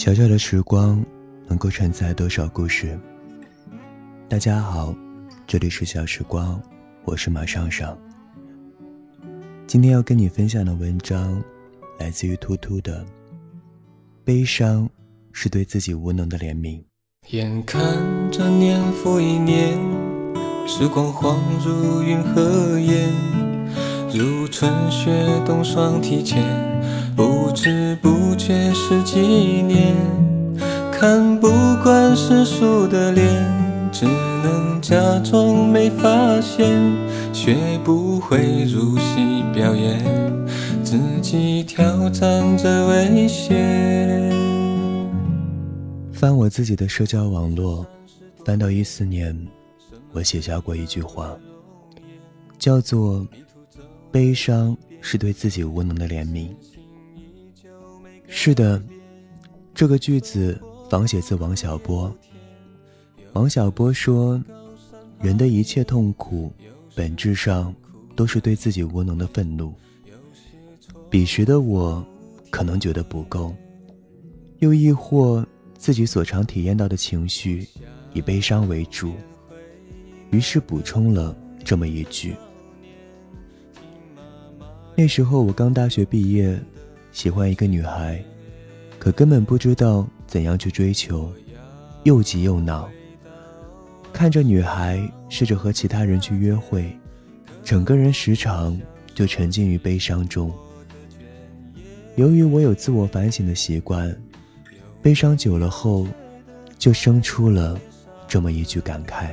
小小的时光，能够承载多少故事？大家好，这里是小时光，我是马上上。今天要跟你分享的文章，来自于突突的。悲伤，是对自己无能的怜悯。眼看着年复一年，时光晃如云和烟，如春雪冬霜提前，不知不觉十几年，看不惯世俗的脸，只能假装没发现，学不会入戏表演，自己挑战着危险。翻我自己的社交网络，翻到一四年，我写下过一句话，叫做“悲伤是对自己无能的怜悯”。是的，这个句子仿写自王小波。王小波说：“人的一切痛苦，本质上都是对自己无能的愤怒。”彼时的我，可能觉得不够，又亦或。自己所常体验到的情绪，以悲伤为主，于是补充了这么一句。那时候我刚大学毕业，喜欢一个女孩，可根本不知道怎样去追求，又急又恼。看着女孩试着和其他人去约会，整个人时常就沉浸于悲伤中。由于我有自我反省的习惯。悲伤久了后，就生出了这么一句感慨。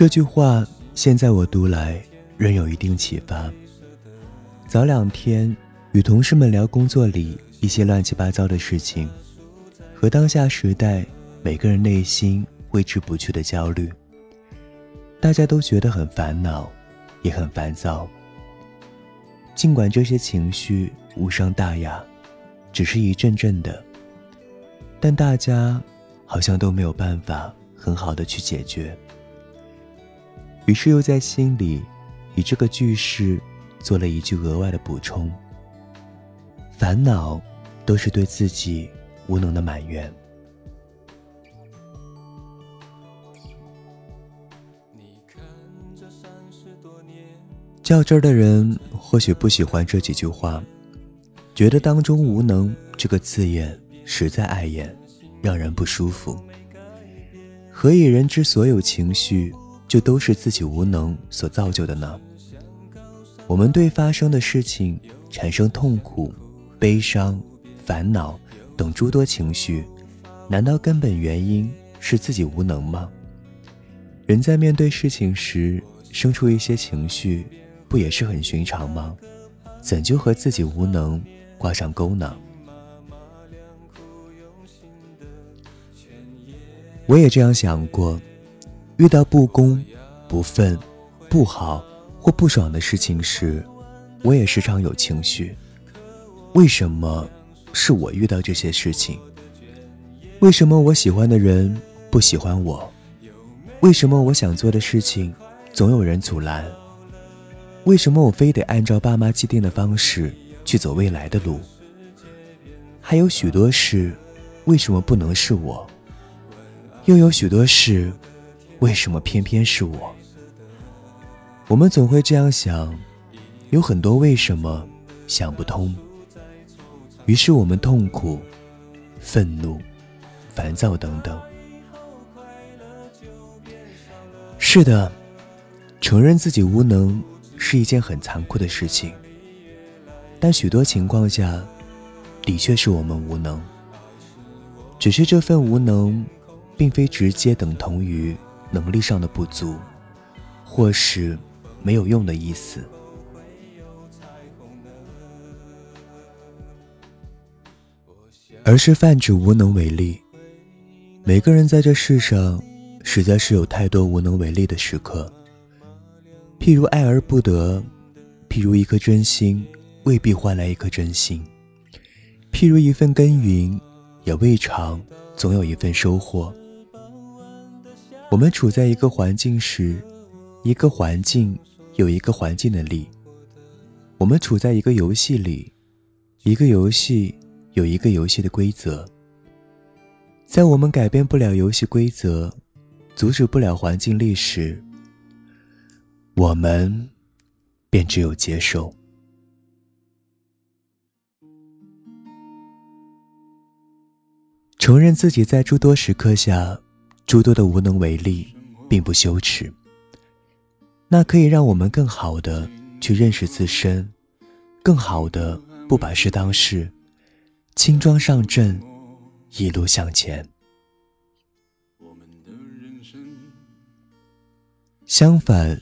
这句话现在我读来仍有一定启发。早两天与同事们聊工作里一些乱七八糟的事情，和当下时代每个人内心挥之不去的焦虑，大家都觉得很烦恼。也很烦躁。尽管这些情绪无伤大雅，只是一阵阵的，但大家好像都没有办法很好的去解决。于是又在心里以这个句式做了一句额外的补充：烦恼都是对自己无能的埋怨。较真儿的人或许不喜欢这几句话，觉得当中“无能”这个字眼实在碍眼，让人不舒服。何以人之所有情绪，就都是自己无能所造就的呢？我们对发生的事情产生痛苦、悲伤、烦恼等诸多情绪，难道根本原因是自己无能吗？人在面对事情时生出一些情绪。不也是很寻常吗？怎就和自己无能挂上钩呢？我也这样想过，遇到不公、不忿、不好或不爽的事情时，我也时常有情绪。为什么是我遇到这些事情？为什么我喜欢的人不喜欢我？为什么我想做的事情总有人阻拦？为什么我非得按照爸妈既定的方式去走未来的路？还有许多事，为什么不能是我？又有许多事，为什么偏偏是我？我们总会这样想，有很多为什么想不通。于是我们痛苦、愤怒、烦躁等等。是的，承认自己无能。是一件很残酷的事情，但许多情况下，的确是我们无能。只是这份无能，并非直接等同于能力上的不足，或是没有用的意思，而是泛指无能为力。每个人在这世上，实在是有太多无能为力的时刻。譬如爱而不得，譬如一颗真心未必换来一颗真心，譬如一份耕耘，也未尝总有一份收获。我们处在一个环境时，一个环境有一个环境的力。我们处在一个游戏里，一个游戏有一个游戏的规则。在我们改变不了游戏规则，阻止不了环境力时，我们便只有接受。承认自己在诸多时刻下诸多的无能为力，并不羞耻。那可以让我们更好的去认识自身，更好的不把事当事，轻装上阵，一路向前。相反，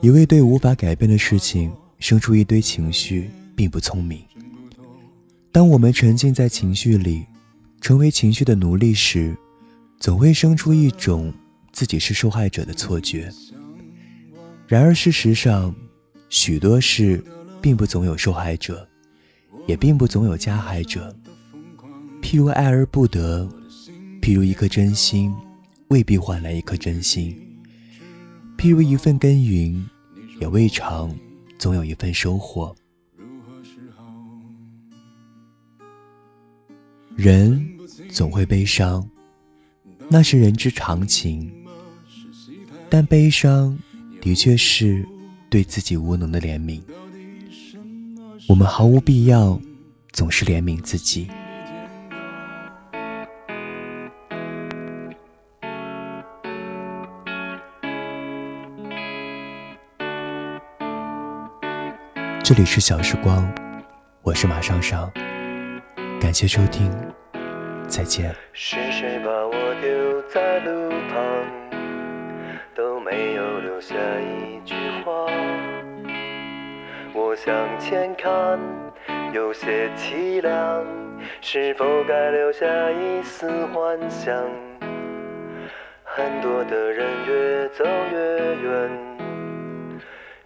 一味对无法改变的事情生出一堆情绪，并不聪明。当我们沉浸在情绪里，成为情绪的奴隶时，总会生出一种自己是受害者的错觉。然而事实上，许多事并不总有受害者，也并不总有加害者。譬如爱而不得，譬如一颗真心未必换来一颗真心，譬如一份耕耘，也未尝总有一份收获。人。总会悲伤，那是人之常情。但悲伤的确是对自己无能的怜悯。我们毫无必要总是怜悯自己。这里是小时光，我是马上上，感谢收听。再见是谁把我丢在路旁都没有留下一句话我向前看有些凄凉是否该留下一丝幻想？很多的人越走越远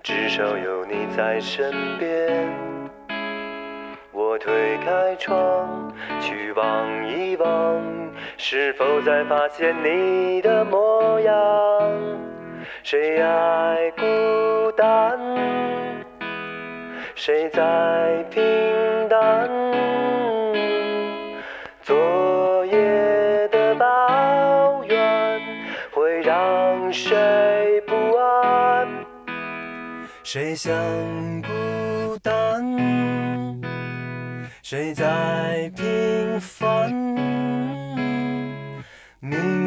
至少有你在身边。我推开窗，去望一望，是否在发现你的模样？谁爱孤单？谁在平淡？昨夜的抱怨会让谁不安？谁想孤单？谁在平凡？明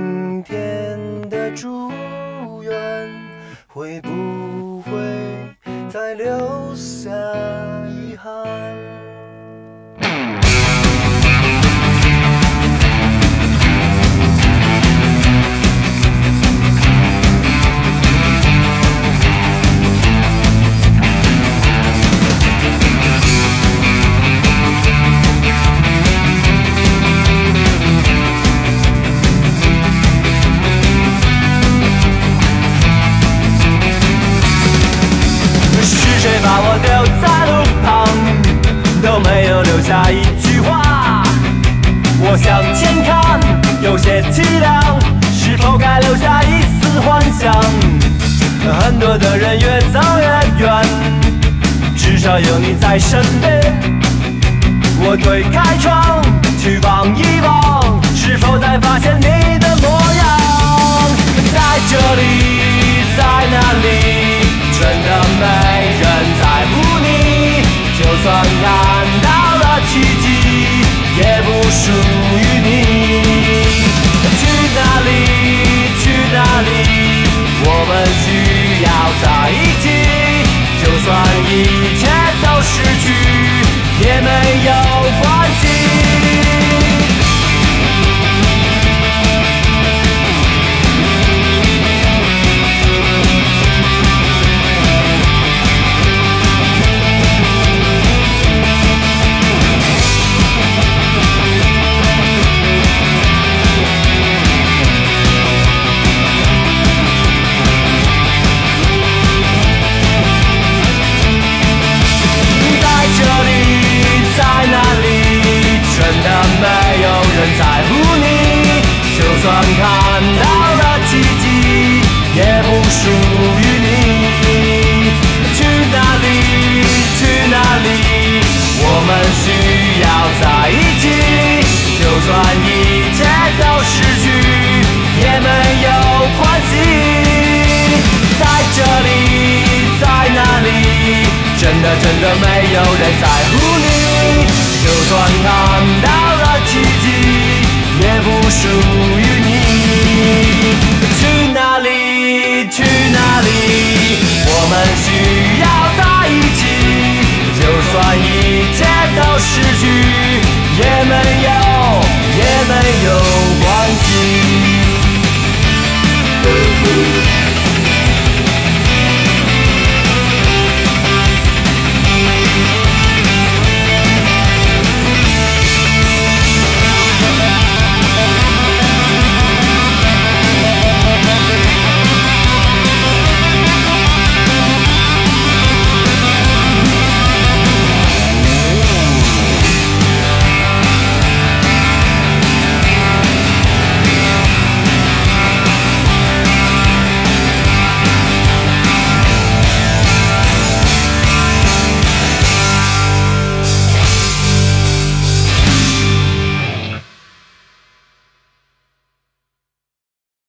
把我丢在路旁都没有留下一句话。我向前看有些凄凉是否该留下一丝幻想很多的人越走越远至少有你在身边。我推开窗去望一望都没有人在乎你就算看到了奇迹也不属于你。去哪里去哪里我们需要在一起就算一切都失去也没有也没有